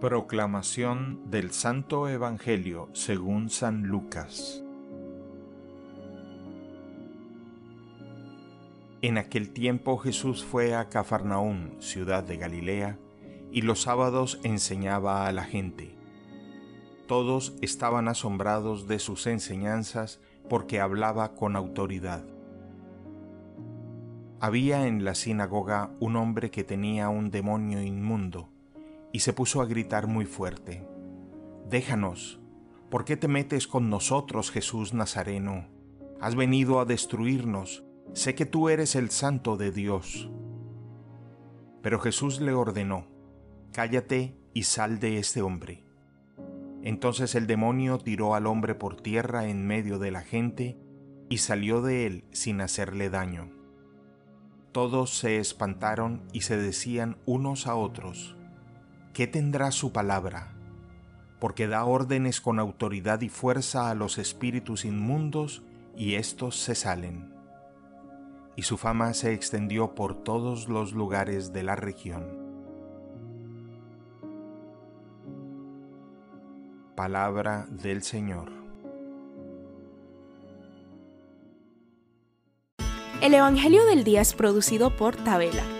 Proclamación del Santo Evangelio según San Lucas En aquel tiempo Jesús fue a Cafarnaún, ciudad de Galilea, y los sábados enseñaba a la gente. Todos estaban asombrados de sus enseñanzas porque hablaba con autoridad. Había en la sinagoga un hombre que tenía un demonio inmundo y se puso a gritar muy fuerte, Déjanos, ¿por qué te metes con nosotros, Jesús Nazareno? Has venido a destruirnos, sé que tú eres el santo de Dios. Pero Jesús le ordenó, Cállate y sal de este hombre. Entonces el demonio tiró al hombre por tierra en medio de la gente y salió de él sin hacerle daño. Todos se espantaron y se decían unos a otros, ¿qué tendrá su palabra? Porque da órdenes con autoridad y fuerza a los espíritus inmundos y éstos se salen. Y su fama se extendió por todos los lugares de la región. Palabra del Señor. El Evangelio del Día es producido por Tabela